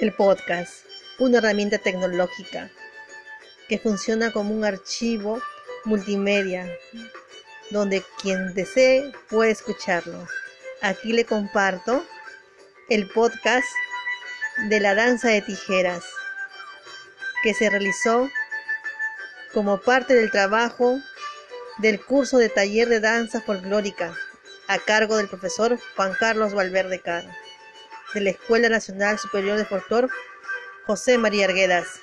El podcast, una herramienta tecnológica que funciona como un archivo multimedia donde quien desee puede escucharlo. Aquí le comparto el podcast de la danza de tijeras que se realizó como parte del trabajo del curso de taller de danza folclórica a cargo del profesor Juan Carlos Valverde Caro de la Escuela Nacional Superior de Folclor José María Arguedas.